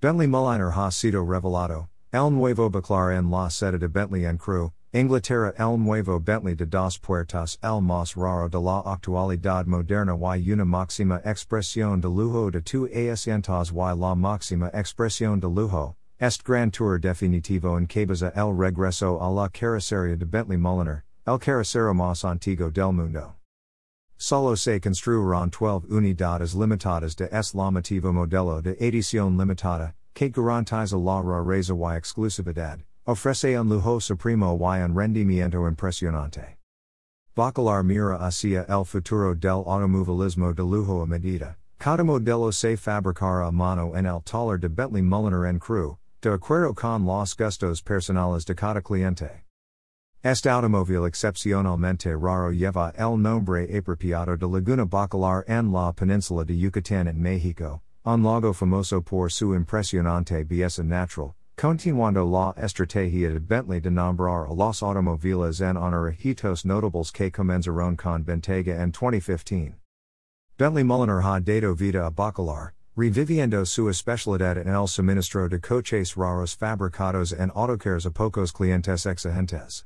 Bentley Mulliner ha sido revelado, el nuevo bacalar en la sede de Bentley en Crewe, Inglaterra el nuevo Bentley de dos puertas el más raro de la actualidad moderna y una máxima expresión de lujo de tu asientos y la máxima expresión de lujo, est grand tour definitivo en cabeza el regreso a la carrocería de Bentley Mulliner, el carrocero más antiguo del mundo. Solo se construirán 12 unidades limitadas de es motivo modelo de edición limitada, que garantiza la rareza y exclusividad, ofrece un lujo supremo y un rendimiento impresionante. Bacalar mira hacia el futuro del automovilismo de lujo a medida, cada modelo se fabricará a mano en el taller de Bentley Mulliner en Crewe, de acuerdo con los gustos personales de cada cliente. Este automóvil excepcionalmente raro lleva el nombre apropiado de Laguna Bacalar en la península de Yucatán en México, un lago famoso por su impresionante belleza natural, continuando la estrategia de Bentley de nombrar a los automóviles en honor a hitos notables que comenzaron con Bentayga en 2015. Bentley Mulliner ha dado vida a Bacalar, reviviendo su especialidad en el suministro de coches raros fabricados en autocares a pocos clientes exigentes.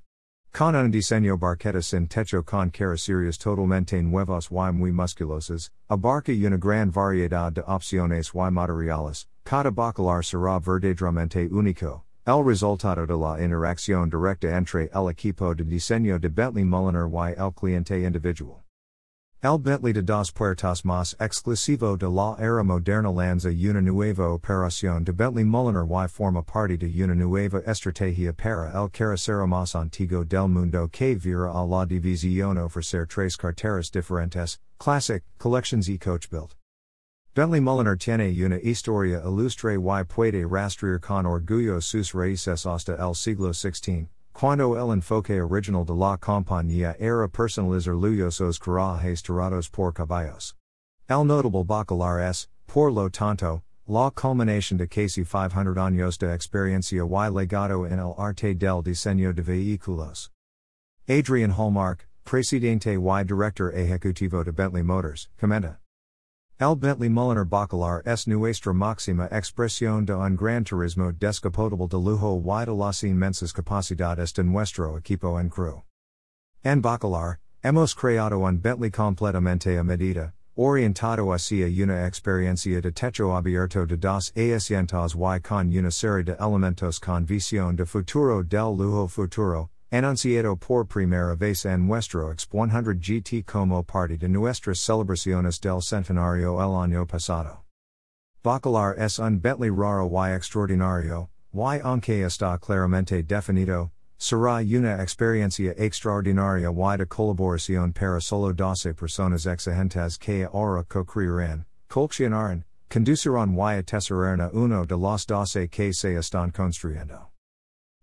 Con un diseño barqueta sin techo con carrocerías totalmente nuevas y muy musculosas, abarca una gran variedad de opciones y materiales, cada bacalar será verdaderamente único, el resultado de la interacción directa entre el equipo de diseño de Bentley Mulliner y el cliente individual. El Bentley de dos puertas más exclusivo de la era moderna lanza una nueva operación de Bentley Mulliner y forma parte de una nueva estrategia para el carrocero más antiguo del mundo que vira a la división ofrecer tres carteras diferentes, Classic, Collections y Coach Built. Bentley Mulliner tiene una historia ilustre y puede rastrear con orgullo sus raíces hasta el siglo XVI, Cuando el enfoque original de la compañía era personalizar lujosos carruajes tirados por caballos. El notable bacalar es, por lo tanto, la culminación de casi 500 años de experiencia y legado en el arte del diseño de vehículos. Adrian Hallmark, presidente y director ejecutivo de Bentley Motors, comenta. El Bentley Mulliner Bacalar es nuestra máxima expresión de un gran turismo descapotable de lujo y de las inmensas capacidades de nuestro equipo en Crewe. En Bacalar, hemos creado un Bentley completamente a medida, orientado hacia una experiencia de techo abierto de dos asientos y con una serie de elementos con visión de futuro del lujo futuro, Anunciado por primera vez en nuestro X100 GT como parte de nuestras celebraciones del centenario el año pasado. Bacalar es un Bentley raro y extraordinario, y aunque está claramente definido, será una experiencia extraordinaria y de colaboración para solo 12 personas exigentes que ahora co-crearán, conducirán y atesarán uno de los 12 que se están construyendo.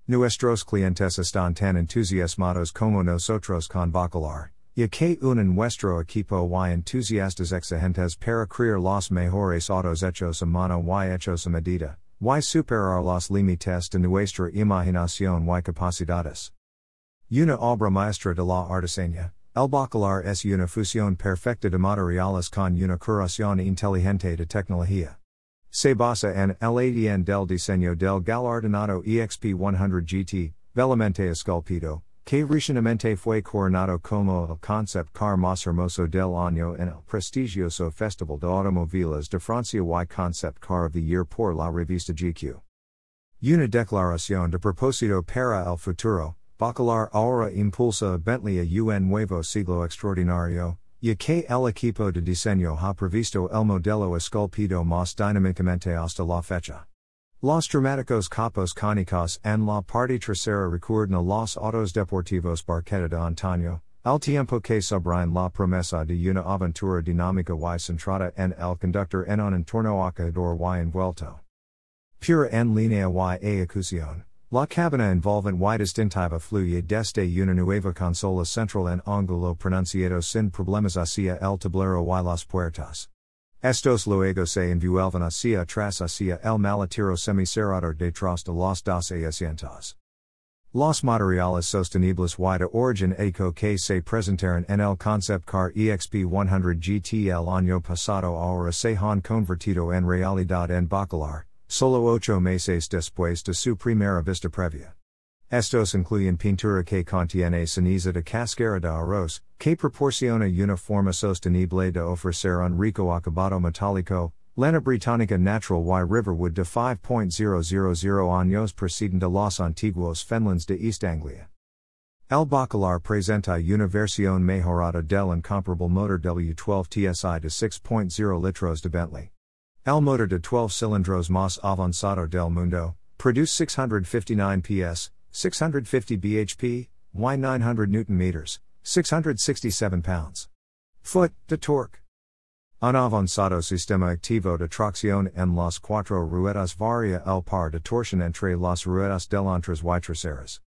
Nuestros clientes están tan entusiasmados como nosotros con Bacalar, y que unen nuestro equipo y entusiastas exigentes para crear los mejores autos hechos a mano y hechos a medida, y superar los límites de nuestra imaginación y capacidades. Una obra maestra de la artesanía, el Bacalar es una fusión perfecta de materiales con una curación inteligente de tecnología. Se basa en el ADN del diseño del galardonado EXP 100 GT, bellamente esculpido, que recientemente fue coronado como el concept car más hermoso del año en el prestigioso Festival de Automoviles de Francia y Concept Car of the Year por la revista GQ. Una declaración de propósito para el futuro, Bacalar ahora impulsa a Bentley a un nuevo siglo extraordinario, Ya que el equipo de diseño ha previsto el modelo esculpido más dinámicamente hasta la fecha. Los dramáticos capos cónicos en la parte trasera recuerdan los autos deportivos barqueta de antaño, al tiempo que subrayan la promesa de una aventura dinámica y centrada en el conductor en un entorno acogedor y envuelto. Pura en línea y ejecución. La cabina envolvent y distintiva fluye desde una nueva consola central en ángulo pronunciado sin problemas hacia el tablero y las puertas. Estos luego se envuelven hacia atrás hacia el maletero semicerrado detrás de los dos asientos. Los materiales sostenibles y de origen eco que se presentaron en el concept car EXP 100 GT el año pasado ahora se han convertido en realidad en Bacalar, solo ocho meses después de su primera vista previa. Estos incluyen pintura que contiene ceniza de cascara de arroz, que proporciona una forma sostenible de ofrecer un rico acabado metálico, Lana Británica Natural y Riverwood de 5.000 años precedente los antiguos Fenlands de East Anglia. El Bacalar presenta una versión mejorada del incomparable motor W12 TSI de 6.0 litros de Bentley. El motor de 12 cilindros más avanzado del mundo, produce 659 PS, 650 bhp, y 900 newton meters, 667 pounds. Foot, de torque. Un avanzado sistema activo de tracción en las cuatro ruedas varia el par de torsión entre las ruedas delanteras y traseras.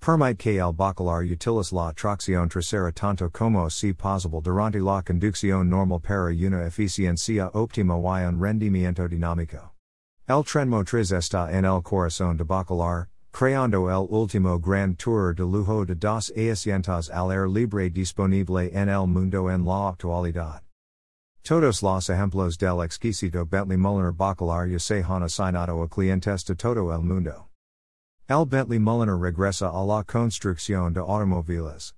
Permite que el bacalar utilis la tracción trasera tanto como si posible durante la conducción normal para una eficiencia óptima y un rendimiento dinámico. El tren motriz está en el corazón de bacalar, creando el último gran tour de lujo de dos asientos al aire libre disponible en el mundo en la actualidad. Todos los ejemplos del exquisito Bentley Mulliner Bacalar ya se han asignado a clientes de todo el mundo. El Bentley Mulliner regresa a la construcción de automóviles.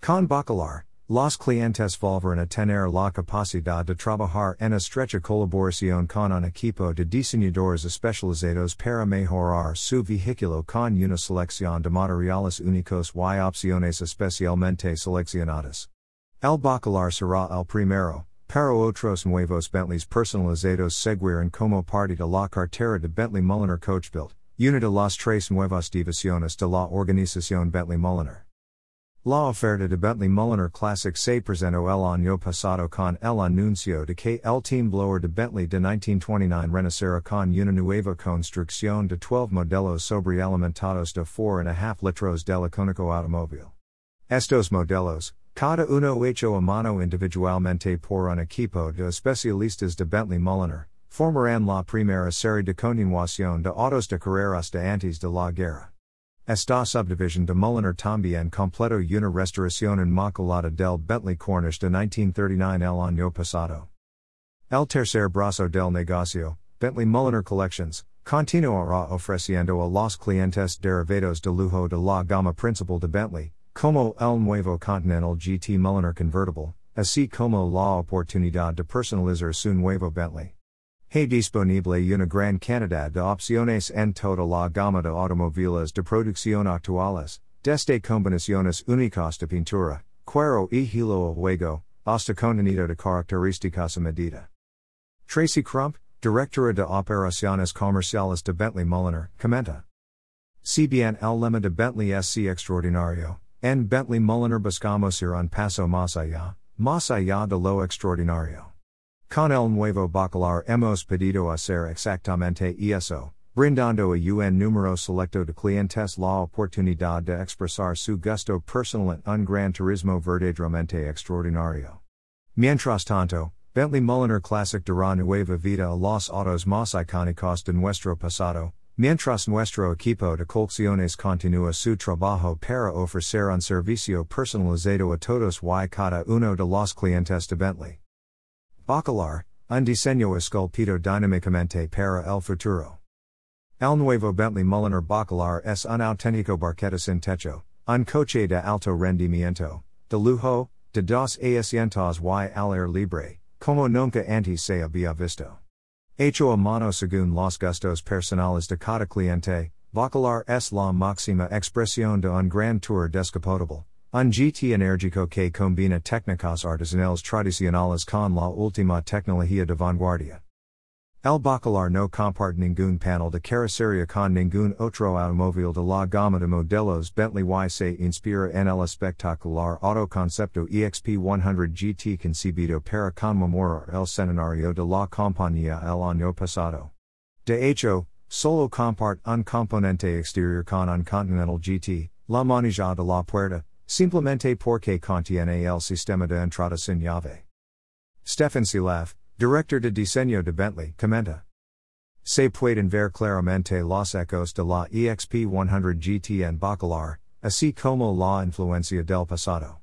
Con Bacalar, los clientes volverán a tener la capacidad de trabajar en estrecha colaboración con un equipo de diseñadores especializados para mejorar su vehículo con una selección de materiales únicos y opciones especialmente seleccionadas. El Bacalar será el primero, Para otros nuevos Bentleys personalizados seguirán como parte de la cartera de Bentley Mulliner Coachbuilt, una de las tres nuevas divisiones de la organización Bentley Mulliner. La oferta de Bentley Mulliner Classic se presentó el año pasado con el anuncio de que el team blower de Bentley de 1929 renacerá con una nueva construcción de 12 modelos sobre sobrealimentados de 4.5 litros del icónico automóvil. Estos modelos, Cada uno hecho a mano individualmente por un equipo de especialistas de Bentley Mulliner, formarán la primera serie de continuación de autos de carreras de antes de la guerra. Esta subdivision de Mulliner también completó una restauración inmaculada del Bentley Corniche de 1939 el año pasado. El tercer brazo del negocio, Bentley Mulliner Collections, continuará ofreciendo a los clientes derivados de lujo de la gama principal de Bentley, como el nuevo Continental GT Mulliner convertible, así como la oportunidad de personalizar su nuevo Bentley. Hay disponible una gran cantidad de opciones en toda la gama de automóviles de producción actuales, desde combinaciones únicas de pintura, cuero y hilo a juego, hasta contenido de características a medida. Tracy Crump, directora de operaciones comerciales de Bentley Mulliner, comenta. CBN el lema de Bentley SC Extraordinario, En Bentley Mulliner buscamos ir un paso más allá, más allá de lo extraordinario. Con el nuevo bacalar hemos pedido hacer exactamente eso, brindando a un número selecto de clientes la oportunidad de expresar su gusto personal en un gran turismo verdaderamente extraordinario. Mientras tanto, Bentley Mulliner Classic dará nueva vida a los autos más icónicos de nuestro pasado, Mientras nuestro equipo de colecciones continúa su trabajo para ofrecer un servicio personalizado a todos y cada uno de los clientes de Bentley. Bacalar, un diseño esculpido dinámicamente para el futuro. El nuevo Bentley Mulliner Bacalar es un auténtico barqueta sin techo, un coche de alto rendimiento, de lujo, de dos asientos y al aire libre, como nunca antes se había visto. Hecho a mano según los gustos personales de cada cliente, Bacalar es la máxima expresión de un gran tour descapotable, un GT enérgico que combina técnicas artesanales tradicionales con la última tecnología de vanguardia. El Bacalar no comparte ningún panel de carrocería con ningún otro automóvil de la gama de modelos Bentley y se inspira en el espectacular autoconcepto EXP 100 GT concebido para conmemorar el centenario de la compañía el año pasado. De hecho, solo comparte un componente exterior con un Continental GT, la manija de la puerta, simplemente porque contiene el sistema de entrada sin llave. Stefan Sielaff, Director de Diseño de Bentley, comenta. Se pueden ver claramente los ecos de la EXP 100 GT en Bacalar, así como la influencia del pasado.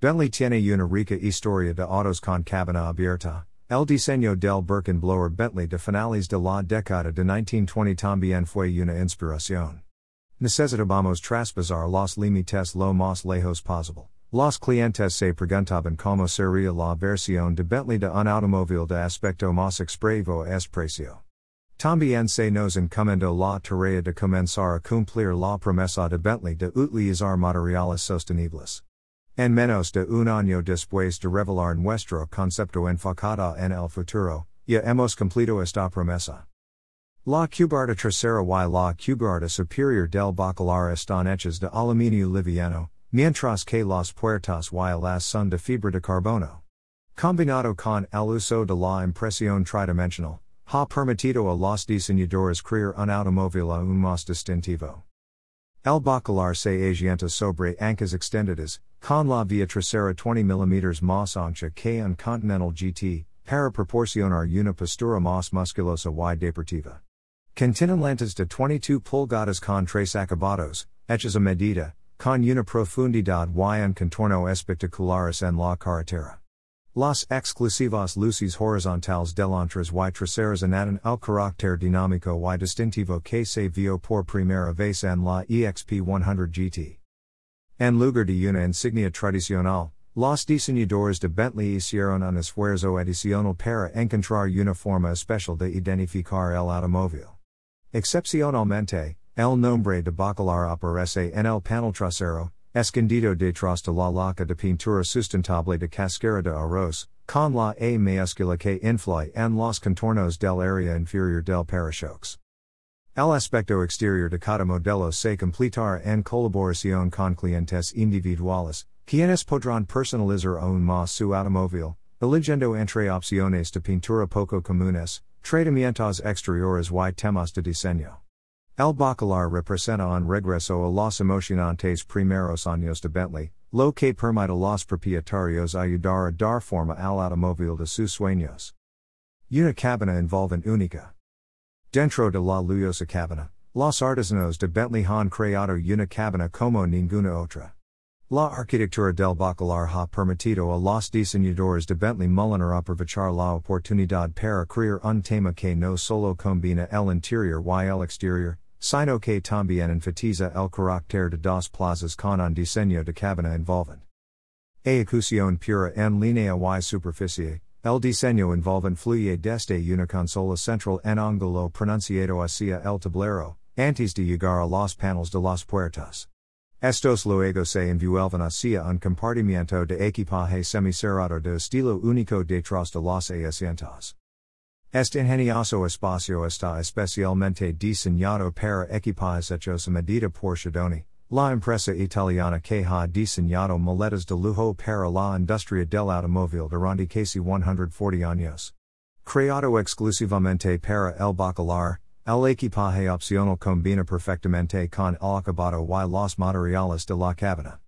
Bentley tiene una rica historia de autos con cabina abierta, El diseño del Birkin Blower Bentley de finales de la década de 1920 también fue una inspiración. Necesitábamos traspasar los límites lo más lejos posible. Los clientes se preguntaban cómo sería la versión de Bentley de un automóvil de aspecto más expresivo es precio. También se nos encomendó la tarea de comenzar a cumplir la promesa de Bentley de utilizar materiales sostenibles. En menos de un año después de revelar nuestro concepto enfocado en el futuro, ya hemos cumplido esta promesa. La Cubarta trasera y la Cubarta superior del bacalar están hechas de aluminio liviano, mientras que las puertas y las son de fibra de carbono. Combinado con el uso de la impresión tridimensional, ha permitido a los diseñadores crear un automóvil aún más distintivo. El bacalar se asienta sobre ancas extendidas, con la vía trasera 20 mm más ancha que un Continental GT, para proporcionar una postura más musculosa y deportiva. Contienen de 22 pulgadas con tres acabados, hechas a medida, con una profundidad y un contorno espectaculares en la carretera. Las exclusivas luces horizontales delanteras y traseras añaden el carácter dinámico y distintivo que se vio por primera vez en la EXP 100 GT. En lugar de una insignia tradicional, los diseñadores de Bentley hicieron un esfuerzo adicional para encontrar una forma especial de identificar el automóvil. Excepcionalmente, El nombre de bacalar aparece en el panel trasero, escondido detrás de la laca de pintura sustentable de cascara de arroz, con la A mayúscula que influye en los contornos del área inferior del parachoques. El aspecto exterior de cada modelo se completará en colaboración con clientes individuales, quienes podrán personalizar aún más su automóvil, eligiendo entre opciones de pintura poco comunes, tratamientos exteriores y temas de diseño. El Bacalar representa un regreso a los emocionantes primeros años de Bentley, lo que permite a los propietarios ayudar a dar forma al automóvil de sus sueños. Una cabina envolven única. Dentro de la lujosa cabina, los artesanos de Bentley han creado una cabina como ninguna otra. La arquitectura del Bacalar ha permitido a los diseñadores de Bentley Mulliner aprovechar la oportunidad para crear un tema que no solo combina el interior y el exterior, Sino que también enfatiza el carácter de dos plazas con un diseño de cabina envolvent. Ejecución pura en línea y superficie, el diseño envolvent fluye desde una consola central en ángulo pronunciado hacia el tablero, antes de llegar a los panels de las puertas. Estos luego se envuelven hacia un compartimiento de equipaje semicerrado de estilo único detrás de los asientos. Este ingenioso espacio está especialmente diseñado para equipajes hechos a medida por Schedoni, la empresa italiana que ha diseñado maletas de lujo para la industria del automóvil durante casi 140 años. Creado exclusivamente para el bacalar, el equipaje opcional combina perfectamente con el acabado y los materiales de la cabina.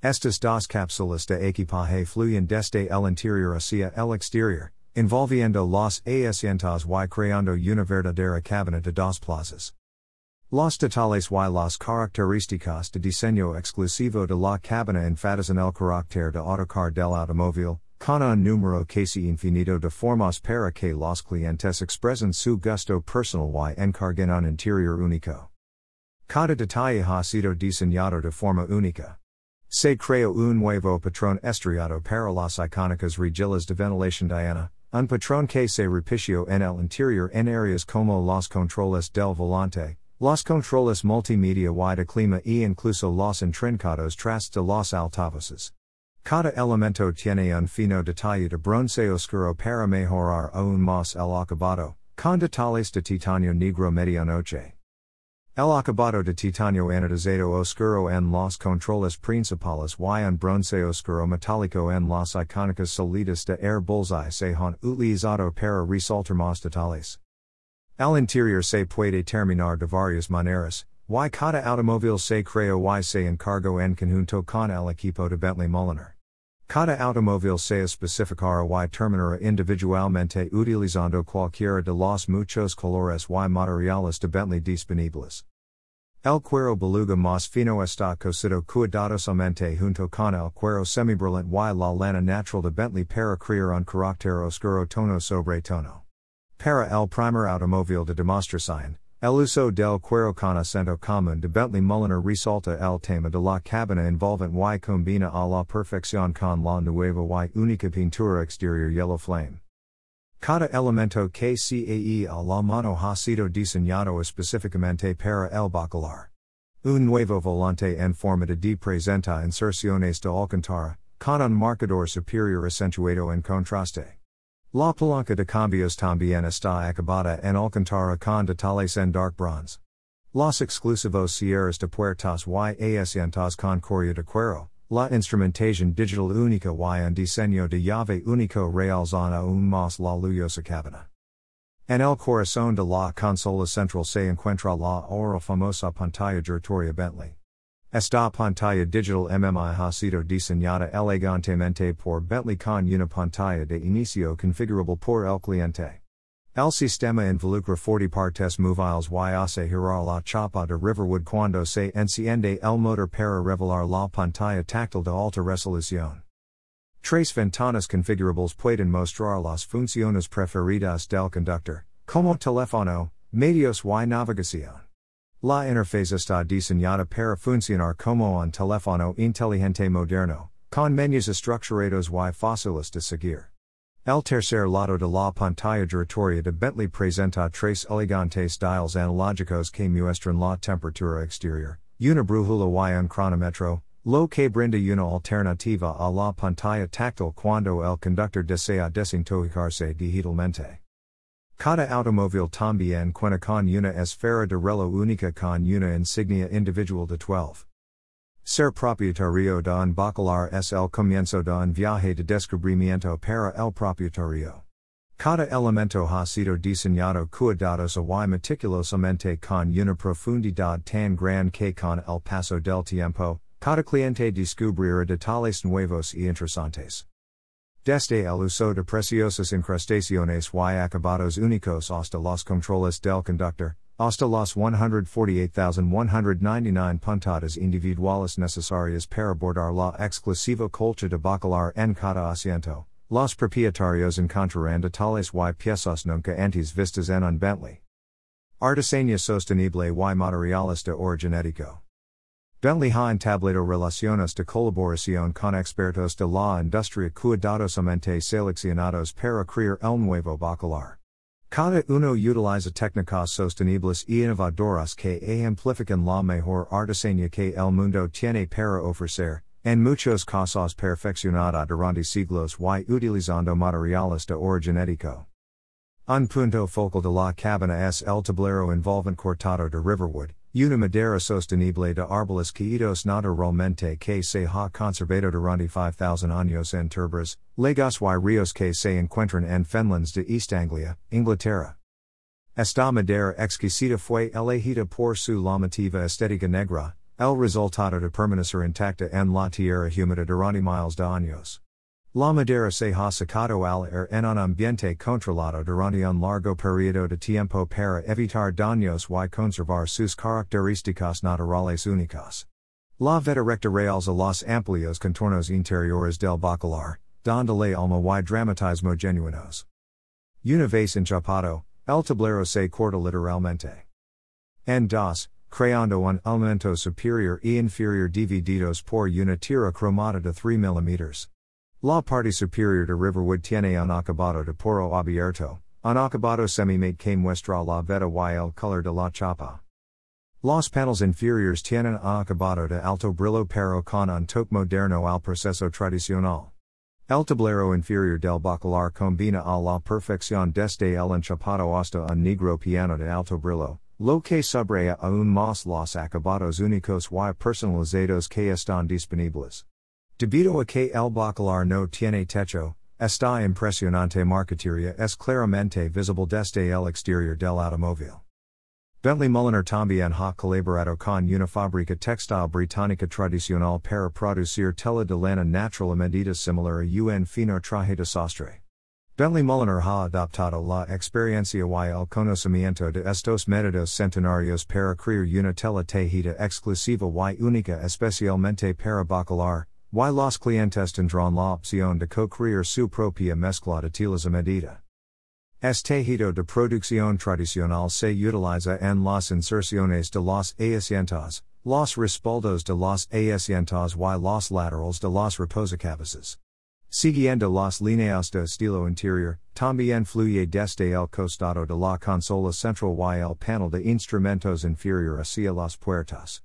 Estas dos cápsulas de equipaje fluyen desde el interior hacia el exterior, Involviendo los asientos y creando una verdadera cabina de dos plazas. Los detalles y las características de diseño exclusivo de la cabina enfatizan el carácter de autocar del automóvil, con un número casi infinito de formas para que los clientes expresen su gusto personal y encarguen un interior único. Cada detalle ha sido diseñado de forma única. Se creó un nuevo patrón estriado para las icónicas rejillas de ventilación Diana, Un patrón que se repició en el interior en áreas como los controles del volante, los controles multimedia y de clima e incluso los intrincados tras de los altavoces. Cada elemento tiene un fino detalle de bronce oscuro para mejorar aún más el acabado, con detalles de titanio negro medianoche. El acabado de titanio anodizado oscuro en los controles principales y un bronce oscuro metálico en las icónicas salidas de air bullseye se han utilizado para resaltar más detalles. Al interior se puede terminar de varias maneras, y cada automóvil se creó y se encargó en conjunto con el equipo de Bentley Mulliner. Cada automóvil se especificará y terminará individualmente utilizando cualquiera de los muchos colores y materiales de Bentley disponibles. El cuero beluga más fino está cosido cuidadosamente junto con el cuero semibrillant y la lana natural de Bentley para crear un carácter oscuro tono sobre tono. Para el primer automóvil de demostración, el uso del cuero con acento común de Bentley Mulliner resalta el tema de la cabina envolvente y combina a la perfección con la nueva y única pintura exterior yellow flame. Cada elemento que cae a la mano ha sido diseñado específicamente para el bacalar. Un nuevo volante en forma de D presenta inserciones de Alcantara, con un marcador superior acentuado en contraste. La palanca de cambios también está acabada en Alcantara con detalles en dark bronze. Los exclusivos cierres de puertas y asientos con correa de cuero, La instrumentación digital única y un diseño de llave único realzan aún más la lujosa cabina. En el corazón de la consola central se encuentra la ahora famosa pantalla giratoria Bentley. Esta pantalla digital MMI ha sido diseñada elegantemente por Bentley con una pantalla de inicio configurable por el cliente. El sistema involucra 40 partes móviles y hace girar la chapa de Riverwood cuando se enciende el motor para revelar la pantalla táctil de alta resolución. Tres ventanas configurables pueden mostrar las funciones preferidas del conductor, como teléfono, medios y navegación. La interfaz está diseñada para funcionar como un teléfono inteligente moderno, con menús estructurados y fáciles de seguir. El tercer lado de la pantalla giratoria de Bentley presenta tres elegantes dials analógicos que muestran la temperatura exterior, una brújula y un cronómetro, lo que brinda una alternativa a la pantalla táctil cuando el conductor desea desintoxicarse digitalmente. Cada automóvil también cuenta con una esfera de reloj única con una insignia individual de 12. Ser propietario de un bacalar es el comienzo de un viaje de descubrimiento para el propietario. Cada elemento ha sido diseñado cuidadoso y meticulosamente con una profundidad tan grande que con el paso del tiempo, cada cliente descubrirá detalles nuevos y interesantes. Desde el uso de preciosas incrustaciones y acabados únicos hasta los controles del conductor, hasta las 148,199 puntadas individuales necesarias para bordar la exclusiva colcha de bacalar en cada asiento, los propietarios encontrarán detalles y piezas nunca antes vistas en un Bentley. Artesanía sostenible y materiales de origen ético. Ha entablado relaciones de colaboración con expertos de la industria cuidadosamente seleccionados para crear el nuevo bacalar. Cada uno utiliza técnicas sostenibles y innovadoras que amplifican la mejor artesanía que el mundo tiene para ofrecer, en muchos casos perfeccionada durante siglos y utilizando materiales de origen ético. Un punto focal de la cabina es el tablero envolvent cortado de Riverwood, una madera sostenible de árboles caídos naturalmente que se ha conservado durante 5000 años en turbas, lagos y ríos que se encuentran en Fenlands de East Anglia, Inglaterra. Esta madera exquisita fue elegida por su llamativa estética negra, el resultado de permanecer intacta en la tierra húmeda durante miles de años. La madera se ha secado al aire en un ambiente controlado durante un largo periodo de tiempo para evitar daños y conservar sus características naturales únicas. La veta recta reals a los amplios contornos interiores del bacalar, donde le alma y dramatismo genuinos. Una vez enchapado, el tablero se corta literalmente. En dos, creando un elemento superior e inferior divididos por una tira cromada de 3 mm. La parte superior de Riverwood tiene un acabado de poro abierto, un acabado semi-mate que muestra la veta y el color de la chapa. Los paneles inferiores tienen un acabado de alto brillo pero con un toque moderno al proceso tradicional. El tablero inferior del bacalar combina a la perfección desde el enchapado hasta un negro piano de alto brillo, lo que subraya aún más los acabados únicos y personalizados que están disponibles. Debido a que el bacalar no tiene techo, esta impresionante marquetería es claramente visible desde el exterior del automóvil. Bentley Mulliner también ha colaborado con una fábrica textil británica tradicional para producir tela de lana natural a similar a un fino traje de sastre. Bentley Mulliner ha adaptado la experiencia y el conocimiento de estos métodos centenarios para crear una tela tejida exclusiva y única especialmente para bacalar, y los clientes tendrán la opción de co-crear su propia mezcla de telas a medida. Este tejido de producción tradicional se utiliza en las inserciones de los asientos, los respaldos de los asientos y los laterales de los reposacabezas. Siguiendo las líneas de estilo interior, también fluye desde el costado de la consola central y el panel de instrumentos inferior hacia las puertas.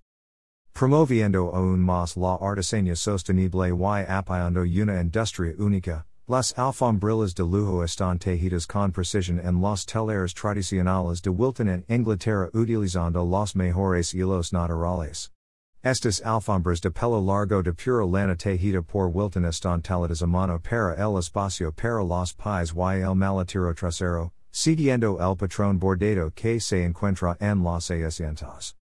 Promoviendo aún más la artesanía sostenible y apoyando una industria única, las alfombrillas de lujo están tejidas con precisión en los telares tradicionales de Wilton en Inglaterra utilizando los mejores hilos naturales. Estas alfombras de pelo largo de pura lana tejida por Wilton están taladas a mano para el espacio para los pies y el maletero trasero, siguiendo el patrón bordado que se encuentra en las asientos.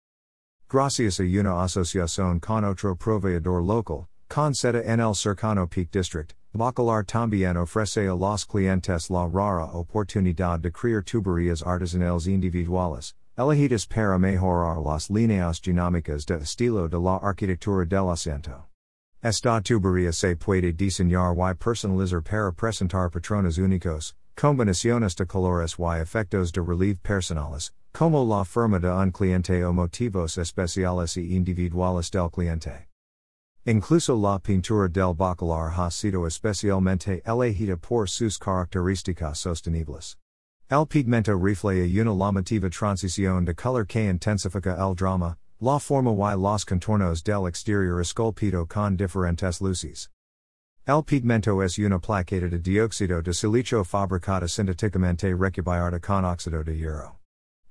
Gracias a una asociación con otro proveedor local, con sede en el cercano Peak District, Bacalar también ofrece a los clientes la rara oportunidad de crear tuberías artesanales individuales, elegidas para mejorar las líneas dinámicas de estilo de la arquitectura del asiento. Esta tubería se puede diseñar y personalizar para presentar patrones únicos, combinaciones de colores y efectos de relieve personales, como la forma de un cliente o motivos especiales y individuales del cliente. Incluso la pintura del bacalar ha sido especialmente elegida por sus características sostenibles. El pigmento refleja una llamativa transición de color que intensifica el drama, la forma y los contornos del exterior esculpido con diferentes luces. El pigmento es una plaqueta de dióxido de silicio fabricada sintéticamente recubierta con óxido de hierro.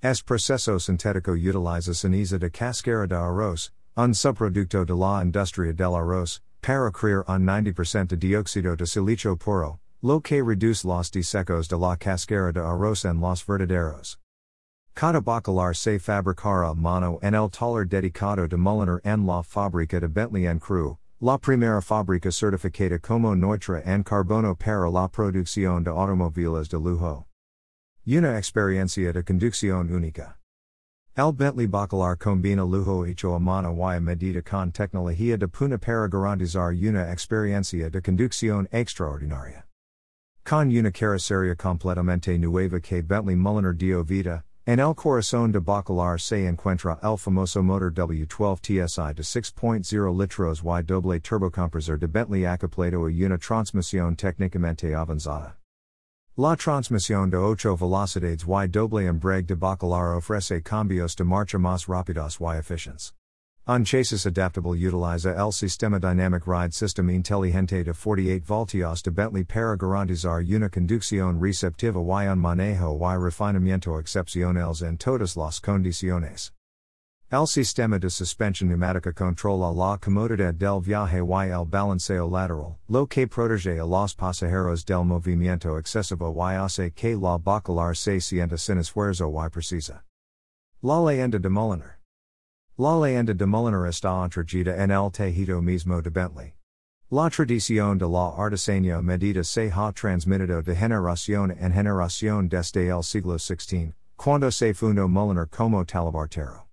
Es proceso sintético utiliza ceniza de cascara de arroz, un subproducto de la industria del arroz, para crear un 90% de dióxido de silicio puro, lo que reduce los desecos de la cascara de arroz en los vertederos. Cada bacalar se fabricará mano en el taller dedicado de Mulliner en la fábrica de Bentley en Crewe, la primera fábrica certificada como neutra en carbono para la producción de automóviles de lujo. Una experiencia de conducción única. El Bentley Bacalar combina lujo hecho a mano y medida con tecnología de Puna para garantizar una experiencia de conducción extraordinaria. Con una carrocería completamente nueva que Bentley Mulliner dio vida, en el corazón de Bacalar se encuentra el famoso motor W12 TSI de 6.0 litros y doble turbocompresor de Bentley acoplado a una transmisión técnicamente avanzada. La transmisión de ocho velocidades y doble embrague de Bacalar ofrece cambios de marcha más rápidos y eficientes. Un chasis adaptable utiliza el sistema Dynamic Ride System Inteligente de 48 voltios de Bentley para garantizar una conducción receptiva y un manejo y refinamiento excepcionales en todas las condiciones. El sistema de suspensión neumática controla la comodidad del viaje y el balanceo lateral, lo que protege a los pasajeros del movimiento excesivo y hace que la bacalar se sienta sin esfuerzo y precisa. La leyenda de Mulliner. La leyenda de Mulliner está entregida en el tejido mismo de Bentley. La tradición de la artesanía medida se ha transmitido de generación en generación desde el siglo XVI, cuando se fundó Mulliner como talabartero.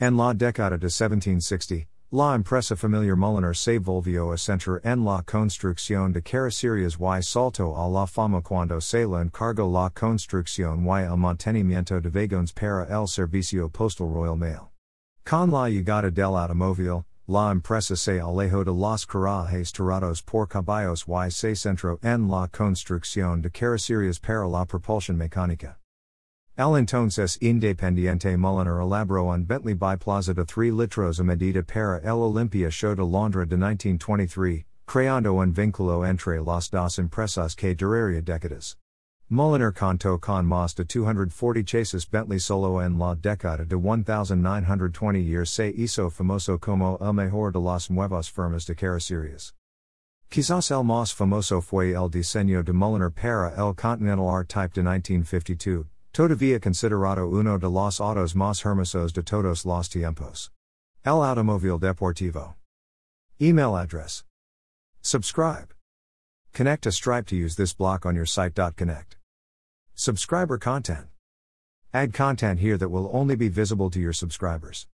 En la década de 1760, la empresa familiar Mulliner se volvió a centrar en la construcción de carrocerías y salto a la fama cuando se le encargó la construcción y el mantenimiento de vagones para el servicio postal Royal Mail. Con la llegada del automóvil, la empresa se alejó de los carruajes tirados por caballos y se centró en la construcción de carrocerías para la propulsión mecánica. El entonces independiente Mulliner elaboró un Bentley biplaza de 3 litros a medida para el Olympia Show de Londres de 1923, creando un vínculo entre las dos empresas que duraría décadas. Mulliner contó con más de 240 chases Bentley solo en la década de 1920 y se hizo famoso como el mejor de las nuevas firmas de carrocerías. Quizás el más famoso fue el diseño de Mulliner para el Continental R-Type de 1952, Todavía considerado uno de los autos más hermosos de todos los tiempos. El Automóvil Deportivo. Email address. Subscribe. Connect to Stripe to use this block on your site. Connect. Subscriber content. Add content here that will only be visible to your subscribers.